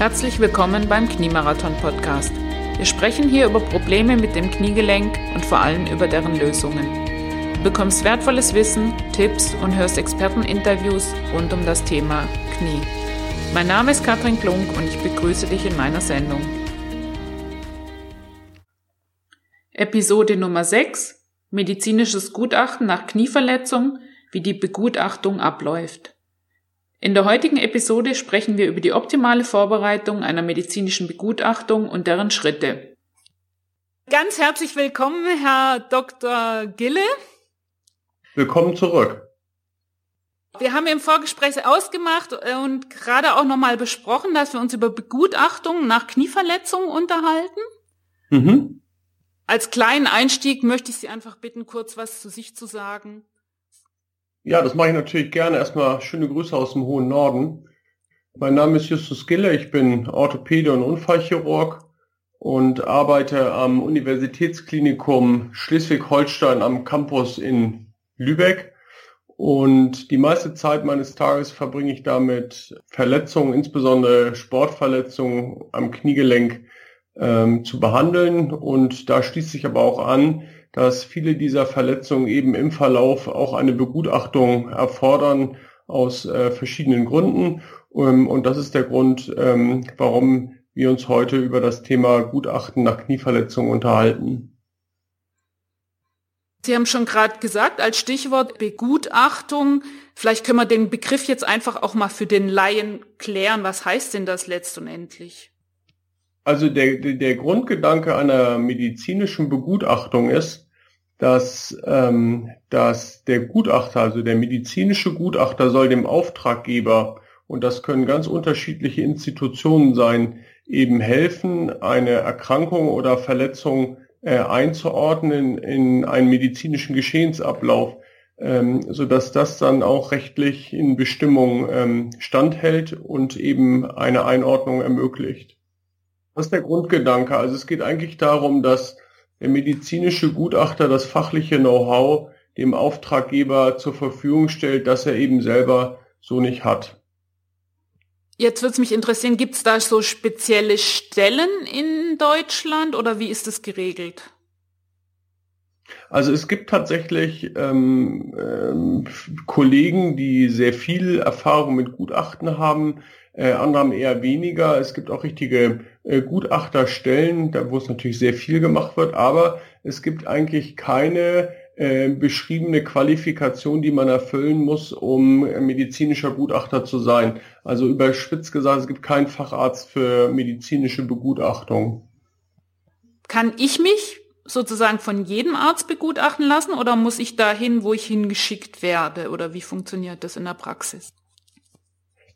Herzlich willkommen beim Kniemarathon Podcast. Wir sprechen hier über Probleme mit dem Kniegelenk und vor allem über deren Lösungen. Du bekommst wertvolles Wissen, Tipps und hörst Experteninterviews rund um das Thema Knie. Mein Name ist Katrin Klunk und ich begrüße dich in meiner Sendung. Episode Nummer 6 Medizinisches Gutachten nach Knieverletzung, wie die Begutachtung abläuft. In der heutigen Episode sprechen wir über die optimale Vorbereitung einer medizinischen Begutachtung und deren Schritte. Ganz herzlich willkommen, Herr Dr. Gille. Willkommen zurück. Wir haben im Vorgespräch ausgemacht und gerade auch nochmal besprochen, dass wir uns über Begutachtung nach Knieverletzungen unterhalten. Mhm. Als kleinen Einstieg möchte ich Sie einfach bitten, kurz was zu sich zu sagen. Ja, das mache ich natürlich gerne. Erstmal schöne Grüße aus dem hohen Norden. Mein Name ist Justus Gille, ich bin Orthopäde und Unfallchirurg und arbeite am Universitätsklinikum Schleswig-Holstein am Campus in Lübeck. Und die meiste Zeit meines Tages verbringe ich damit, Verletzungen, insbesondere Sportverletzungen am Kniegelenk ähm, zu behandeln. Und da schließt sich aber auch an, dass viele dieser Verletzungen eben im Verlauf auch eine Begutachtung erfordern aus äh, verschiedenen Gründen. Ähm, und das ist der Grund, ähm, warum wir uns heute über das Thema Gutachten nach Knieverletzungen unterhalten. Sie haben schon gerade gesagt, als Stichwort Begutachtung, vielleicht können wir den Begriff jetzt einfach auch mal für den Laien klären. Was heißt denn das letztendlich? Also der, der Grundgedanke einer medizinischen Begutachtung ist, dass, ähm, dass der Gutachter, also der medizinische Gutachter soll dem Auftraggeber, und das können ganz unterschiedliche Institutionen sein, eben helfen, eine Erkrankung oder Verletzung äh, einzuordnen in einen medizinischen Geschehensablauf, ähm, so dass das dann auch rechtlich in Bestimmung ähm, standhält und eben eine Einordnung ermöglicht. Das ist der Grundgedanke. Also es geht eigentlich darum, dass der medizinische Gutachter das fachliche Know-how dem Auftraggeber zur Verfügung stellt, das er eben selber so nicht hat. Jetzt würde es mich interessieren, gibt es da so spezielle Stellen in Deutschland oder wie ist es geregelt? Also es gibt tatsächlich ähm, ähm, Kollegen, die sehr viel Erfahrung mit Gutachten haben, äh, andere haben eher weniger. Es gibt auch richtige äh, Gutachterstellen, da wo es natürlich sehr viel gemacht wird, aber es gibt eigentlich keine äh, beschriebene Qualifikation, die man erfüllen muss, um medizinischer Gutachter zu sein. Also überspitzt gesagt, es gibt keinen Facharzt für medizinische Begutachtung. Kann ich mich sozusagen von jedem Arzt begutachten lassen oder muss ich dahin, wo ich hingeschickt werde? Oder wie funktioniert das in der Praxis?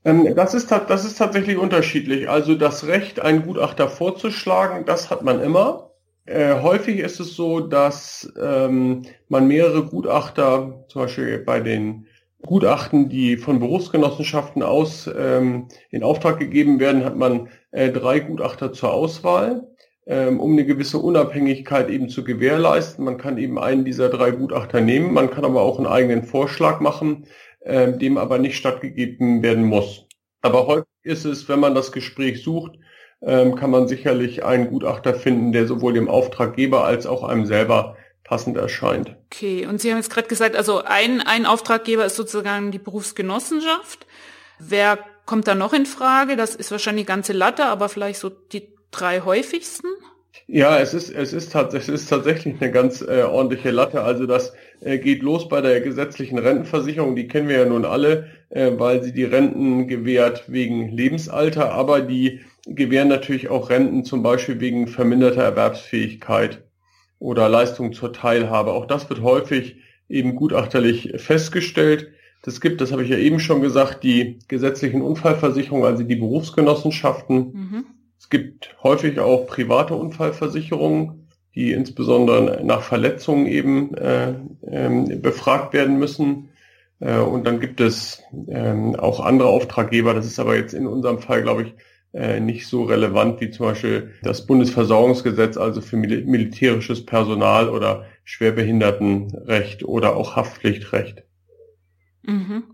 Ähm, das, ist, das ist tatsächlich unterschiedlich. Also das Recht, einen Gutachter vorzuschlagen, das hat man immer. Äh, häufig ist es so, dass ähm, man mehrere Gutachter, zum Beispiel bei den Gutachten, die von Berufsgenossenschaften aus ähm, in Auftrag gegeben werden, hat man äh, drei Gutachter zur Auswahl, ähm, um eine gewisse Unabhängigkeit eben zu gewährleisten. Man kann eben einen dieser drei Gutachter nehmen, man kann aber auch einen eigenen Vorschlag machen äh, dem aber nicht stattgegeben werden muss. Aber häufig ist es, wenn man das Gespräch sucht, ähm, kann man sicherlich einen Gutachter finden, der sowohl dem Auftraggeber als auch einem selber passend erscheint. Okay, und Sie haben jetzt gerade gesagt, also ein, ein Auftraggeber ist sozusagen die Berufsgenossenschaft. Wer kommt da noch in Frage? Das ist wahrscheinlich die ganze Latte, aber vielleicht so die drei häufigsten? Ja, es ist, es ist, es ist tatsächlich eine ganz äh, ordentliche Latte. Also das äh, geht los bei der gesetzlichen Rentenversicherung. Die kennen wir ja nun alle, äh, weil sie die Renten gewährt wegen Lebensalter, aber die gewähren natürlich auch Renten zum Beispiel wegen verminderter Erwerbsfähigkeit oder Leistung zur Teilhabe. Auch das wird häufig eben gutachterlich festgestellt. Das gibt, das habe ich ja eben schon gesagt, die gesetzlichen Unfallversicherungen, also die Berufsgenossenschaften. Mhm es gibt häufig auch private Unfallversicherungen, die insbesondere nach Verletzungen eben äh, äh, befragt werden müssen. Äh, und dann gibt es ähm, auch andere Auftraggeber. Das ist aber jetzt in unserem Fall, glaube ich, äh, nicht so relevant wie zum Beispiel das Bundesversorgungsgesetz, also für mil militärisches Personal oder Schwerbehindertenrecht oder auch Haftpflichtrecht. Mhm.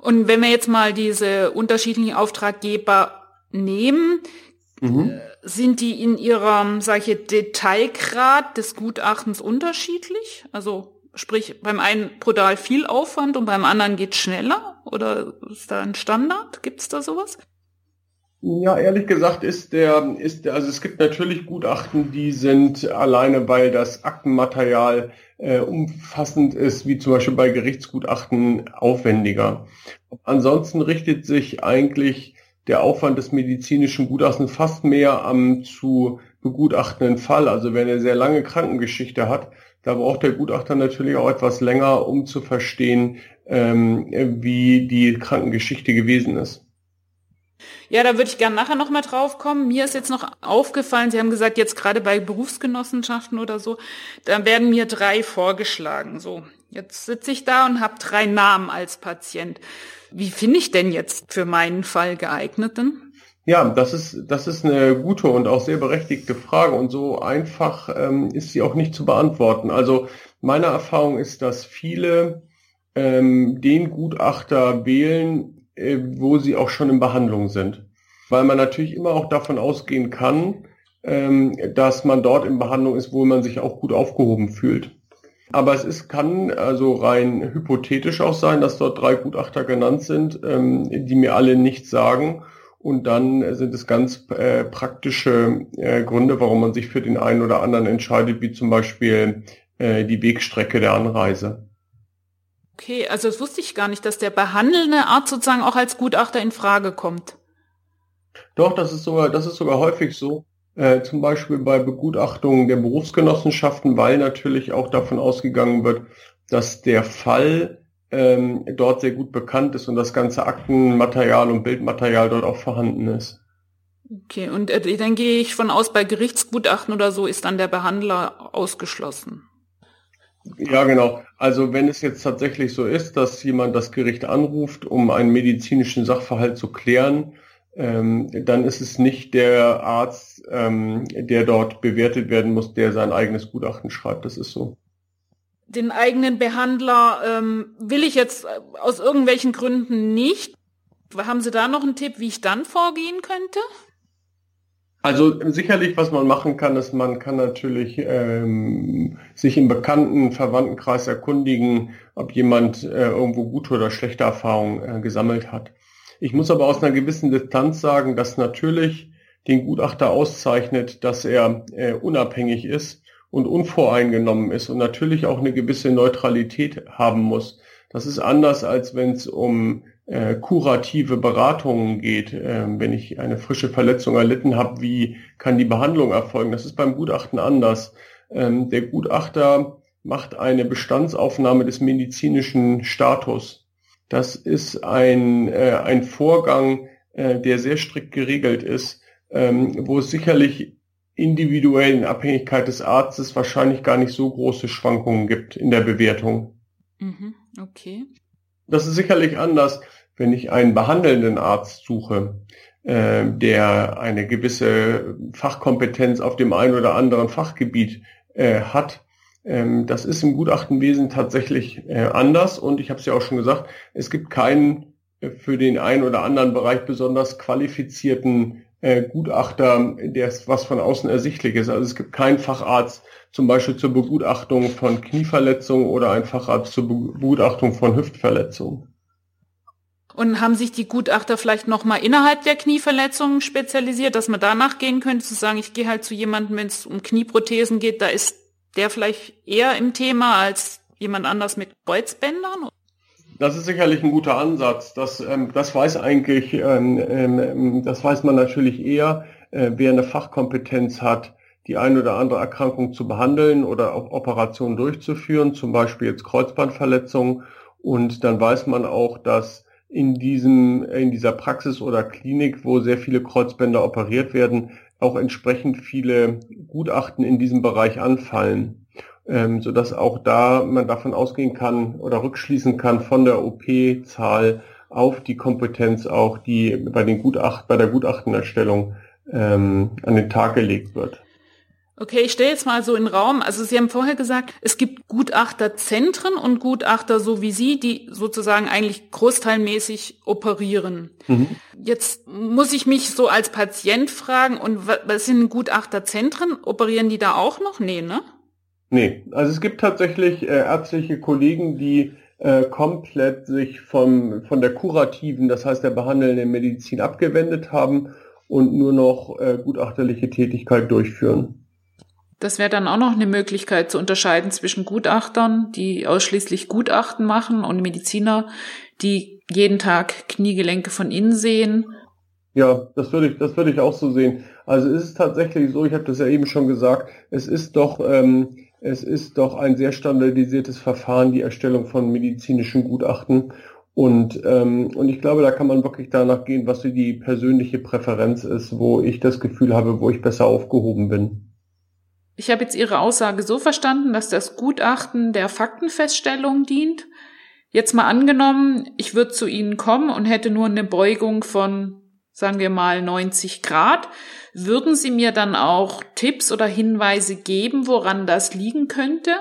Und wenn wir jetzt mal diese unterschiedlichen Auftraggeber nehmen, mhm. Äh, sind die in ihrem, sage ich, Detailgrad des Gutachtens unterschiedlich? Also sprich, beim einen brutal viel Aufwand und beim anderen geht schneller? Oder ist da ein Standard? Gibt es da sowas? Ja, ehrlich gesagt ist der, ist der, also es gibt natürlich Gutachten, die sind alleine, weil das Aktenmaterial äh, umfassend ist, wie zum Beispiel bei Gerichtsgutachten, aufwendiger. Ansonsten richtet sich eigentlich der Aufwand des medizinischen Gutachtens fast mehr am zu begutachtenden Fall. Also wenn er sehr lange Krankengeschichte hat, da braucht der Gutachter natürlich auch etwas länger, um zu verstehen, ähm, wie die Krankengeschichte gewesen ist. Ja, da würde ich gerne nachher nochmal drauf kommen. Mir ist jetzt noch aufgefallen, Sie haben gesagt, jetzt gerade bei Berufsgenossenschaften oder so, da werden mir drei vorgeschlagen. So, jetzt sitze ich da und habe drei Namen als Patient. Wie finde ich denn jetzt für meinen Fall geeigneten? Ja, das ist, das ist eine gute und auch sehr berechtigte Frage und so einfach ähm, ist sie auch nicht zu beantworten. Also meine Erfahrung ist, dass viele ähm, den Gutachter wählen, äh, wo sie auch schon in Behandlung sind. Weil man natürlich immer auch davon ausgehen kann, ähm, dass man dort in Behandlung ist, wo man sich auch gut aufgehoben fühlt. Aber es ist, kann also rein hypothetisch auch sein, dass dort drei Gutachter genannt sind, ähm, die mir alle nichts sagen. Und dann sind es ganz äh, praktische äh, Gründe, warum man sich für den einen oder anderen entscheidet, wie zum Beispiel äh, die Wegstrecke der Anreise. Okay, also das wusste ich gar nicht, dass der behandelnde Arzt sozusagen auch als Gutachter in Frage kommt. Doch, das ist sogar, das ist sogar häufig so. Äh, zum Beispiel bei Begutachtungen der Berufsgenossenschaften, weil natürlich auch davon ausgegangen wird, dass der Fall ähm, dort sehr gut bekannt ist und das ganze Aktenmaterial und Bildmaterial dort auch vorhanden ist. Okay, und äh, dann gehe ich von aus, bei Gerichtsgutachten oder so ist dann der Behandler ausgeschlossen. Ja, genau. Also wenn es jetzt tatsächlich so ist, dass jemand das Gericht anruft, um einen medizinischen Sachverhalt zu klären, ähm, dann ist es nicht der Arzt, ähm, der dort bewertet werden muss, der sein eigenes Gutachten schreibt. Das ist so. Den eigenen Behandler ähm, will ich jetzt äh, aus irgendwelchen Gründen nicht. Haben Sie da noch einen Tipp, wie ich dann vorgehen könnte? Also sicherlich, was man machen kann, ist, man kann natürlich ähm, sich im bekannten Verwandtenkreis erkundigen, ob jemand äh, irgendwo gute oder schlechte Erfahrungen äh, gesammelt hat. Ich muss aber aus einer gewissen Distanz sagen, dass natürlich den Gutachter auszeichnet, dass er äh, unabhängig ist und unvoreingenommen ist und natürlich auch eine gewisse Neutralität haben muss. Das ist anders, als wenn es um äh, kurative Beratungen geht, äh, wenn ich eine frische Verletzung erlitten habe, wie kann die Behandlung erfolgen? Das ist beim Gutachten anders. Ähm, der Gutachter macht eine Bestandsaufnahme des medizinischen Status. Das ist ein, äh, ein Vorgang, äh, der sehr strikt geregelt ist, ähm, wo es sicherlich individuell in Abhängigkeit des Arztes wahrscheinlich gar nicht so große Schwankungen gibt in der Bewertung. Mhm, okay. Das ist sicherlich anders, wenn ich einen behandelnden Arzt suche, äh, der eine gewisse Fachkompetenz auf dem einen oder anderen Fachgebiet äh, hat. Ähm, das ist im Gutachtenwesen tatsächlich äh, anders und ich habe es ja auch schon gesagt, es gibt keinen äh, für den einen oder anderen Bereich besonders qualifizierten äh, Gutachter, der was von außen ersichtlich ist. Also es gibt keinen Facharzt zum Beispiel zur Begutachtung von Knieverletzungen oder einen Facharzt zur Begutachtung von Hüftverletzungen. Und haben sich die Gutachter vielleicht nochmal innerhalb der Knieverletzungen spezialisiert, dass man danach gehen könnte, zu sagen, ich gehe halt zu jemandem, wenn es um Knieprothesen geht, da ist der vielleicht eher im Thema als jemand anders mit Kreuzbändern? Das ist sicherlich ein guter Ansatz. Das, ähm, das weiß eigentlich, ähm, ähm, das weiß man natürlich eher, äh, wer eine Fachkompetenz hat, die eine oder andere Erkrankung zu behandeln oder auch Operationen durchzuführen, zum Beispiel jetzt Kreuzbandverletzungen. Und dann weiß man auch, dass in diesem, in dieser Praxis oder Klinik, wo sehr viele Kreuzbänder operiert werden, auch entsprechend viele Gutachten in diesem Bereich anfallen ähm, so dass auch da man davon ausgehen kann oder rückschließen kann von der OP-Zahl auf die Kompetenz auch, die bei den Gutacht, bei der Gutachtenerstellung ähm, an den Tag gelegt wird. Okay, ich stelle jetzt mal so in den Raum. Also Sie haben vorher gesagt, es gibt Gutachterzentren und Gutachter so wie Sie, die sozusagen eigentlich großteilmäßig operieren. Mhm. Jetzt muss ich mich so als Patient fragen, und was sind Gutachterzentren? Operieren die da auch noch? Nee, ne? Nee, also es gibt tatsächlich äh, ärztliche Kollegen, die äh, komplett sich vom, von der kurativen, das heißt der behandelnden Medizin abgewendet haben und nur noch äh, gutachterliche Tätigkeit durchführen. Das wäre dann auch noch eine Möglichkeit zu unterscheiden zwischen Gutachtern, die ausschließlich Gutachten machen und Mediziner, die jeden Tag Kniegelenke von innen sehen. Ja, das würde ich, das würde ich auch so sehen. Also es ist tatsächlich so, ich habe das ja eben schon gesagt, es ist doch, ähm, es ist doch ein sehr standardisiertes Verfahren, die Erstellung von medizinischen Gutachten. Und, ähm, und ich glaube, da kann man wirklich danach gehen, was so die persönliche Präferenz ist, wo ich das Gefühl habe, wo ich besser aufgehoben bin. Ich habe jetzt Ihre Aussage so verstanden, dass das Gutachten der Faktenfeststellung dient. Jetzt mal angenommen, ich würde zu Ihnen kommen und hätte nur eine Beugung von, sagen wir mal, 90 Grad. Würden Sie mir dann auch Tipps oder Hinweise geben, woran das liegen könnte?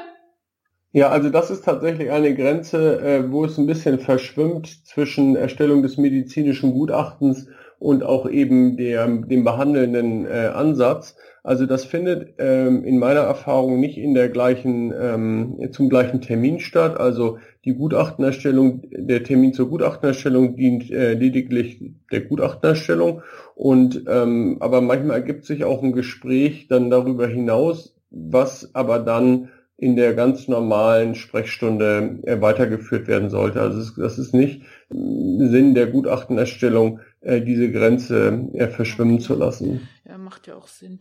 Ja, also das ist tatsächlich eine Grenze, äh, wo es ein bisschen verschwimmt zwischen Erstellung des medizinischen Gutachtens und auch eben der, dem behandelnden äh, Ansatz. Also das findet ähm, in meiner Erfahrung nicht in der gleichen, ähm, zum gleichen Termin statt. Also die Gutachtenerstellung, der Termin zur Gutachtenerstellung dient äh, lediglich der Gutachtenerstellung. Und ähm, aber manchmal ergibt sich auch ein Gespräch dann darüber hinaus, was aber dann in der ganz normalen Sprechstunde äh, weitergeführt werden sollte. Also das ist, das ist nicht Sinn der Gutachtenerstellung, äh, diese Grenze äh, verschwimmen zu lassen. Macht ja auch Sinn.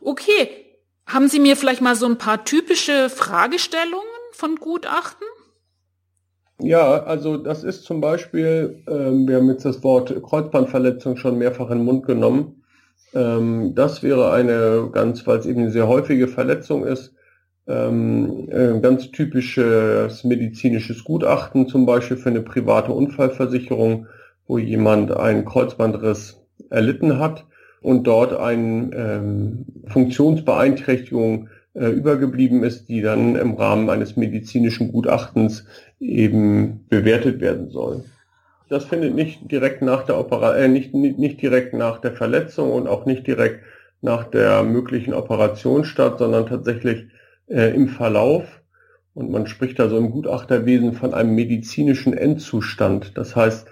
Okay, haben Sie mir vielleicht mal so ein paar typische Fragestellungen von Gutachten? Ja, also das ist zum Beispiel, ähm, wir haben jetzt das Wort Kreuzbandverletzung schon mehrfach in den Mund genommen. Ähm, das wäre eine ganz, weil es eben eine sehr häufige Verletzung ist, ähm, äh, ganz typisches medizinisches Gutachten, zum Beispiel für eine private Unfallversicherung, wo jemand einen Kreuzbandriss erlitten hat und dort eine ähm, Funktionsbeeinträchtigung äh, übergeblieben ist, die dann im Rahmen eines medizinischen Gutachtens eben bewertet werden soll. Das findet nicht direkt nach der Opera äh, nicht, nicht, nicht direkt nach der Verletzung und auch nicht direkt nach der möglichen Operation statt, sondern tatsächlich äh, im Verlauf. Und man spricht da so im Gutachterwesen von einem medizinischen Endzustand. Das heißt,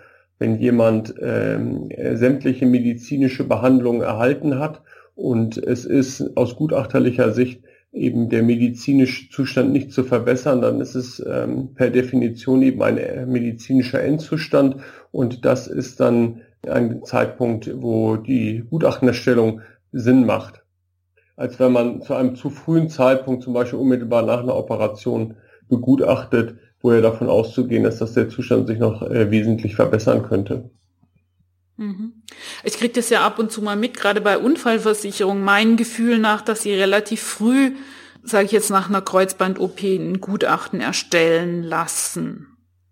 wenn jemand ähm, sämtliche medizinische Behandlungen erhalten hat und es ist aus gutachterlicher Sicht eben der medizinische Zustand nicht zu verbessern, dann ist es ähm, per Definition eben ein äh, medizinischer Endzustand und das ist dann ein Zeitpunkt, wo die Gutachtenerstellung Sinn macht. Als wenn man zu einem zu frühen Zeitpunkt, zum Beispiel unmittelbar nach einer Operation, begutachtet, wo ja davon auszugehen ist, dass der Zustand sich noch äh, wesentlich verbessern könnte. Mhm. Ich kriege das ja ab und zu mal mit, gerade bei Unfallversicherung, mein Gefühl nach, dass sie relativ früh, sage ich jetzt nach einer Kreuzband-OP, ein Gutachten erstellen lassen.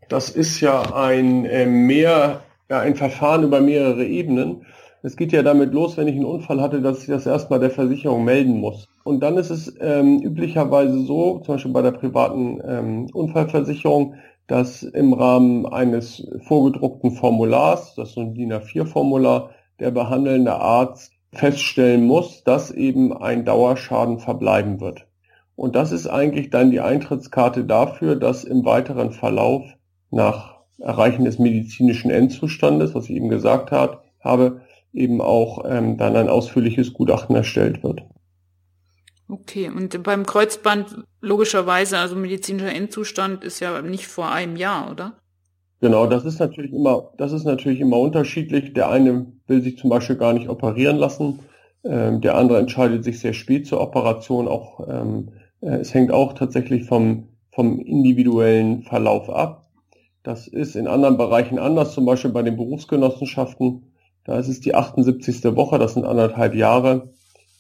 Das ist ja ein äh, mehr, ja, ein Verfahren über mehrere Ebenen. Es geht ja damit los, wenn ich einen Unfall hatte, dass ich das erstmal der Versicherung melden muss. Und dann ist es ähm, üblicherweise so, zum Beispiel bei der privaten ähm, Unfallversicherung, dass im Rahmen eines vorgedruckten Formulars, das ist so ein DIN A4-Formular, der behandelnde Arzt feststellen muss, dass eben ein Dauerschaden verbleiben wird. Und das ist eigentlich dann die Eintrittskarte dafür, dass im weiteren Verlauf nach Erreichen des medizinischen Endzustandes, was ich eben gesagt habe, eben auch ähm, dann ein ausführliches Gutachten erstellt wird. Okay, und beim Kreuzband logischerweise, also medizinischer Endzustand ist ja nicht vor einem Jahr, oder? Genau, das ist natürlich immer, das ist natürlich immer unterschiedlich. Der eine will sich zum Beispiel gar nicht operieren lassen, ähm, der andere entscheidet sich sehr spät zur Operation. Auch ähm, äh, es hängt auch tatsächlich vom vom individuellen Verlauf ab. Das ist in anderen Bereichen anders, zum Beispiel bei den Berufsgenossenschaften. Da ist es die 78. Woche, das sind anderthalb Jahre,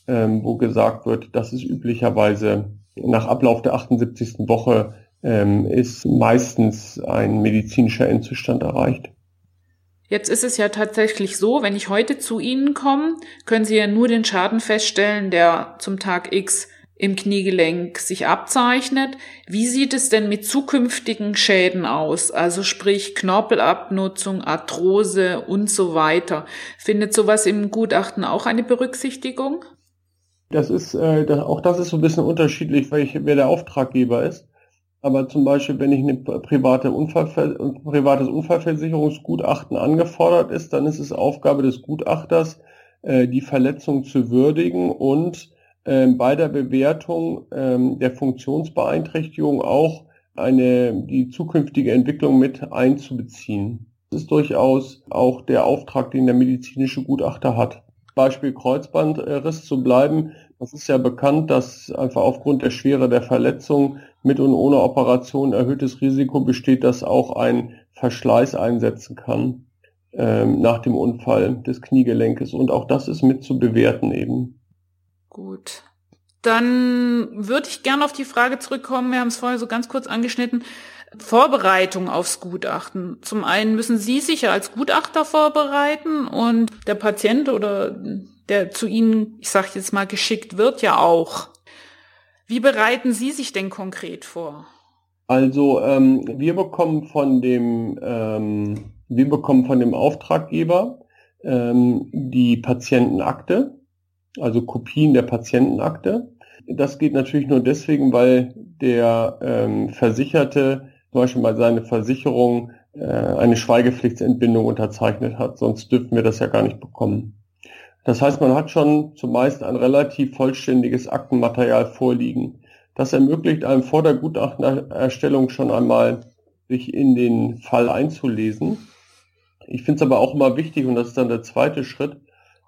ähm, wo gesagt wird, das ist üblicherweise nach Ablauf der 78. Woche ähm, ist meistens ein medizinischer Endzustand erreicht. Jetzt ist es ja tatsächlich so, wenn ich heute zu Ihnen komme, können Sie ja nur den Schaden feststellen, der zum Tag X im Kniegelenk sich abzeichnet. Wie sieht es denn mit zukünftigen Schäden aus? Also sprich Knorpelabnutzung, Arthrose und so weiter. Findet sowas im Gutachten auch eine Berücksichtigung? Das ist, äh, das, auch das ist so ein bisschen unterschiedlich, weil ich, wer der Auftraggeber ist. Aber zum Beispiel, wenn ich eine private Unfallver ein privates Unfallversicherungsgutachten angefordert ist, dann ist es Aufgabe des Gutachters, äh, die Verletzung zu würdigen und äh, bei der Bewertung äh, der Funktionsbeeinträchtigung auch eine, die zukünftige Entwicklung mit einzubeziehen. Das ist durchaus auch der Auftrag, den der medizinische Gutachter hat. Beispiel Kreuzbandriss zu bleiben. Das ist ja bekannt, dass einfach aufgrund der Schwere der Verletzung mit und ohne Operation erhöhtes Risiko besteht, dass auch ein Verschleiß einsetzen kann ähm, nach dem Unfall des Kniegelenkes. Und auch das ist mit zu bewerten eben. Gut. Dann würde ich gerne auf die Frage zurückkommen. Wir haben es vorher so ganz kurz angeschnitten. Vorbereitung aufs Gutachten. Zum einen müssen Sie sich ja als Gutachter vorbereiten und der Patient oder der zu Ihnen, ich sage jetzt mal, geschickt wird, ja auch. Wie bereiten Sie sich denn konkret vor? Also ähm, wir bekommen von dem ähm, wir bekommen von dem Auftraggeber ähm, die Patientenakte, also Kopien der Patientenakte. Das geht natürlich nur deswegen, weil der ähm, Versicherte zum Beispiel mal seine Versicherung äh, eine Schweigepflichtsentbindung unterzeichnet hat, sonst dürften wir das ja gar nicht bekommen. Das heißt, man hat schon zumeist ein relativ vollständiges Aktenmaterial vorliegen. Das ermöglicht einem vor der Gutachtenerstellung schon einmal, sich in den Fall einzulesen. Ich finde es aber auch immer wichtig, und das ist dann der zweite Schritt,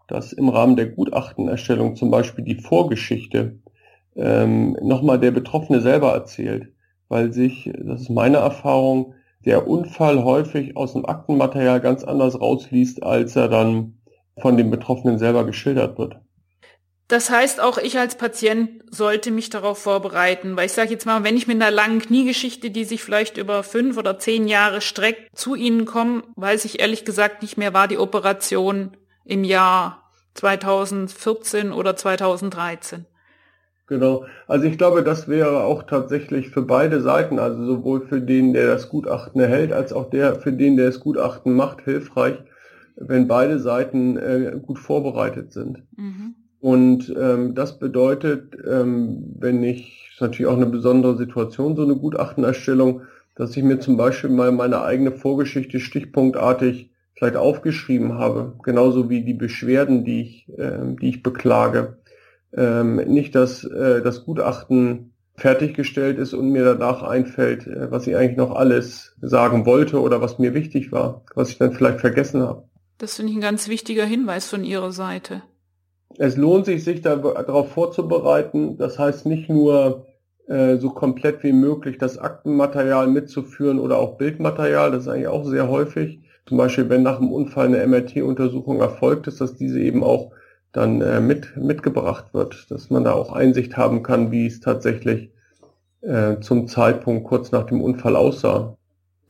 dass im Rahmen der Gutachtenerstellung zum Beispiel die Vorgeschichte ähm, nochmal der Betroffene selber erzählt, weil sich, das ist meine Erfahrung, der Unfall häufig aus dem Aktenmaterial ganz anders rausliest, als er dann von dem Betroffenen selber geschildert wird. Das heißt, auch ich als Patient sollte mich darauf vorbereiten, weil ich sage jetzt mal, wenn ich mit einer langen Kniegeschichte, die sich vielleicht über fünf oder zehn Jahre streckt, zu Ihnen komme, weiß ich ehrlich gesagt nicht mehr, war die Operation im Jahr 2014 oder 2013. Genau. Also ich glaube, das wäre auch tatsächlich für beide Seiten, also sowohl für den, der das Gutachten erhält, als auch der, für den, der das Gutachten macht, hilfreich, wenn beide Seiten äh, gut vorbereitet sind. Mhm. Und ähm, das bedeutet, ähm, wenn ich, ist natürlich auch eine besondere Situation, so eine Gutachtenerstellung, dass ich mir zum Beispiel mal meine eigene Vorgeschichte stichpunktartig vielleicht aufgeschrieben habe, genauso wie die Beschwerden, die ich, äh, die ich beklage. Ähm, nicht, dass äh, das Gutachten fertiggestellt ist und mir danach einfällt, äh, was ich eigentlich noch alles sagen wollte oder was mir wichtig war, was ich dann vielleicht vergessen habe. Das finde ich ein ganz wichtiger Hinweis von Ihrer Seite. Es lohnt sich, sich darauf vorzubereiten. Das heißt nicht nur äh, so komplett wie möglich das Aktenmaterial mitzuführen oder auch Bildmaterial. Das ist eigentlich auch sehr häufig. Zum Beispiel, wenn nach dem Unfall eine MRT-Untersuchung erfolgt ist, dass diese eben auch dann äh, mit, mitgebracht wird, dass man da auch Einsicht haben kann, wie es tatsächlich äh, zum Zeitpunkt kurz nach dem Unfall aussah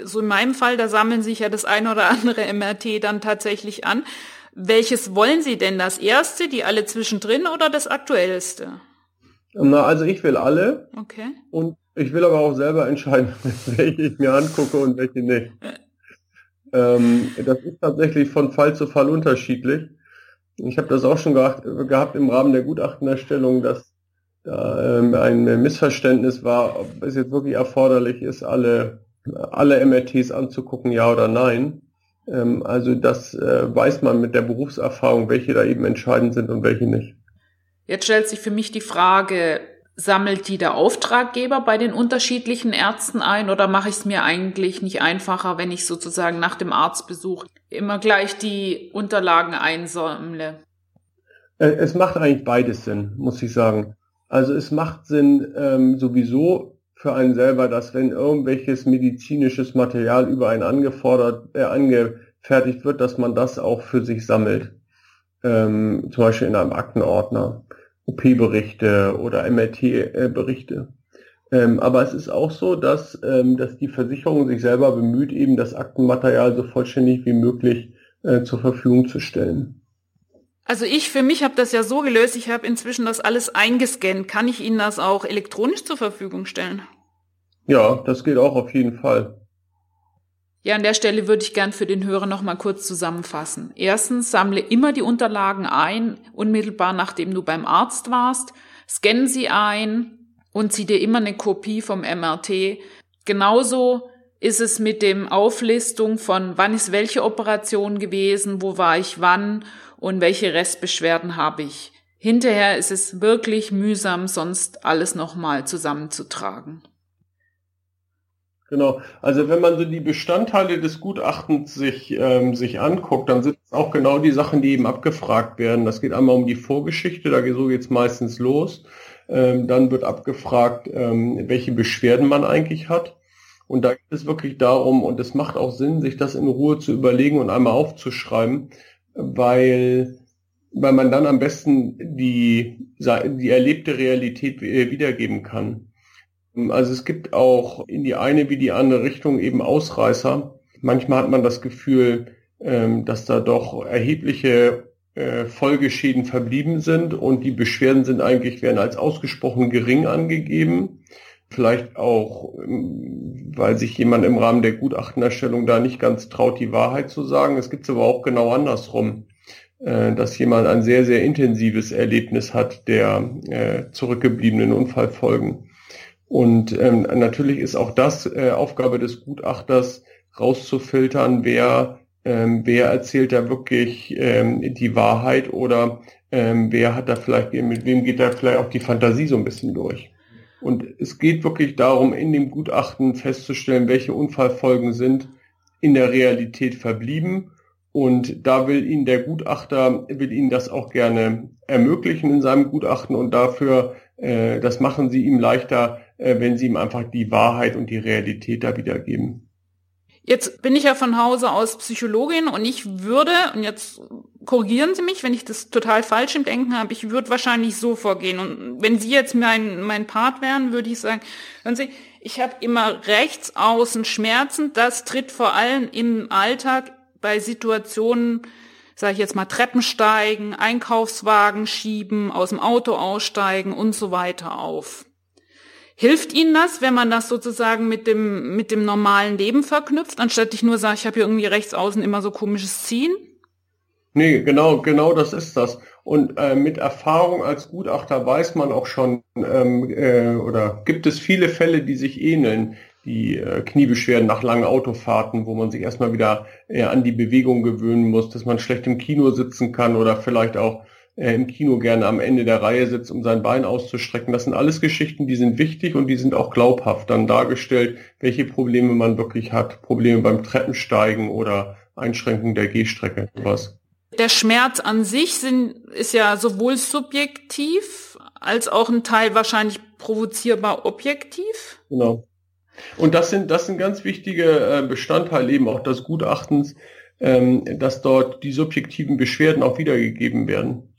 so in meinem Fall, da sammeln sich ja das eine oder andere MRT dann tatsächlich an. Welches wollen Sie denn? Das erste, die alle zwischendrin oder das aktuellste? Na, also ich will alle. Okay. Und ich will aber auch selber entscheiden, welche ich mir angucke und welche nicht. ähm, das ist tatsächlich von Fall zu Fall unterschiedlich. Ich habe das auch schon gehabt, gehabt im Rahmen der Gutachtenerstellung, dass da ähm, ein Missverständnis war, ob es jetzt wirklich erforderlich ist, alle alle MRTs anzugucken, ja oder nein. Ähm, also das äh, weiß man mit der Berufserfahrung, welche da eben entscheidend sind und welche nicht. Jetzt stellt sich für mich die Frage, sammelt die der Auftraggeber bei den unterschiedlichen Ärzten ein oder mache ich es mir eigentlich nicht einfacher, wenn ich sozusagen nach dem Arztbesuch immer gleich die Unterlagen einsammle? Äh, es macht eigentlich beides Sinn, muss ich sagen. Also es macht Sinn ähm, sowieso für einen selber, dass wenn irgendwelches medizinisches Material über einen angefordert, äh, angefertigt wird, dass man das auch für sich sammelt. Ähm, zum Beispiel in einem Aktenordner, OP-Berichte oder MRT-Berichte. Ähm, aber es ist auch so, dass, ähm, dass die Versicherung sich selber bemüht, eben das Aktenmaterial so vollständig wie möglich äh, zur Verfügung zu stellen. Also ich für mich habe das ja so gelöst, ich habe inzwischen das alles eingescannt. Kann ich Ihnen das auch elektronisch zur Verfügung stellen? Ja, das geht auch auf jeden Fall. Ja, an der Stelle würde ich gern für den Hörer noch mal kurz zusammenfassen. Erstens, sammle immer die Unterlagen ein, unmittelbar nachdem du beim Arzt warst. Scanne sie ein und zieh dir immer eine Kopie vom MRT. Genauso ist es mit dem Auflistung von wann ist welche Operation gewesen, wo war ich wann und welche Restbeschwerden habe ich. Hinterher ist es wirklich mühsam, sonst alles nochmal zusammenzutragen. Genau, also wenn man so die Bestandteile des Gutachtens sich, ähm, sich anguckt, dann sind es auch genau die Sachen, die eben abgefragt werden. Das geht einmal um die Vorgeschichte, da so geht's meistens los. Ähm, dann wird abgefragt, ähm, welche Beschwerden man eigentlich hat. Und da geht es wirklich darum, und es macht auch Sinn, sich das in Ruhe zu überlegen und einmal aufzuschreiben, weil, weil man dann am besten die, die erlebte Realität wiedergeben kann. Also es gibt auch in die eine wie die andere Richtung eben Ausreißer. Manchmal hat man das Gefühl, ähm, dass da doch erhebliche äh, Folgeschäden verblieben sind und die Beschwerden sind eigentlich, werden als ausgesprochen gering angegeben. Vielleicht auch, ähm, weil sich jemand im Rahmen der Gutachtenerstellung da nicht ganz traut, die Wahrheit zu sagen. Es gibt es aber auch genau andersrum, äh, dass jemand ein sehr, sehr intensives Erlebnis hat der äh, zurückgebliebenen Unfallfolgen. Und ähm, natürlich ist auch das äh, Aufgabe des Gutachters, rauszufiltern, wer, ähm, wer erzählt da wirklich ähm, die Wahrheit oder ähm, wer hat da vielleicht, mit wem geht da vielleicht auch die Fantasie so ein bisschen durch. Und es geht wirklich darum, in dem Gutachten festzustellen, welche Unfallfolgen sind in der Realität verblieben. Und da will Ihnen der Gutachter, will Ihnen das auch gerne ermöglichen in seinem Gutachten und dafür, äh, das machen Sie ihm leichter, wenn sie ihm einfach die Wahrheit und die Realität da wiedergeben. Jetzt bin ich ja von Hause aus Psychologin und ich würde, und jetzt korrigieren Sie mich, wenn ich das total falsch im Denken habe, ich würde wahrscheinlich so vorgehen. Und wenn Sie jetzt mein, mein Part wären, würde ich sagen, hören Sie, ich habe immer rechts außen Schmerzen, das tritt vor allem im Alltag bei Situationen, sage ich jetzt mal, Treppen steigen, Einkaufswagen schieben, aus dem Auto aussteigen und so weiter auf. Hilft Ihnen das, wenn man das sozusagen mit dem, mit dem normalen Leben verknüpft, anstatt ich nur sage, ich habe hier irgendwie rechts außen immer so komisches Ziehen? Nee, genau, genau das ist das. Und äh, mit Erfahrung als Gutachter weiß man auch schon, ähm, äh, oder gibt es viele Fälle, die sich ähneln. Die äh, Kniebeschwerden nach langen Autofahrten, wo man sich erstmal wieder äh, an die Bewegung gewöhnen muss, dass man schlecht im Kino sitzen kann oder vielleicht auch äh, im Kino gerne am Ende der Reihe sitzt, um sein Bein auszustrecken. Das sind alles Geschichten, die sind wichtig und die sind auch glaubhaft dann dargestellt, welche Probleme man wirklich hat. Probleme beim Treppensteigen oder Einschränkung der Gehstrecke, was. Der Schmerz an sich sind, ist ja sowohl subjektiv als auch ein Teil wahrscheinlich provozierbar objektiv. Genau. Und das sind, das sind ganz wichtige äh, Bestandteile eben auch des Gutachtens, ähm, dass dort die subjektiven Beschwerden auch wiedergegeben werden.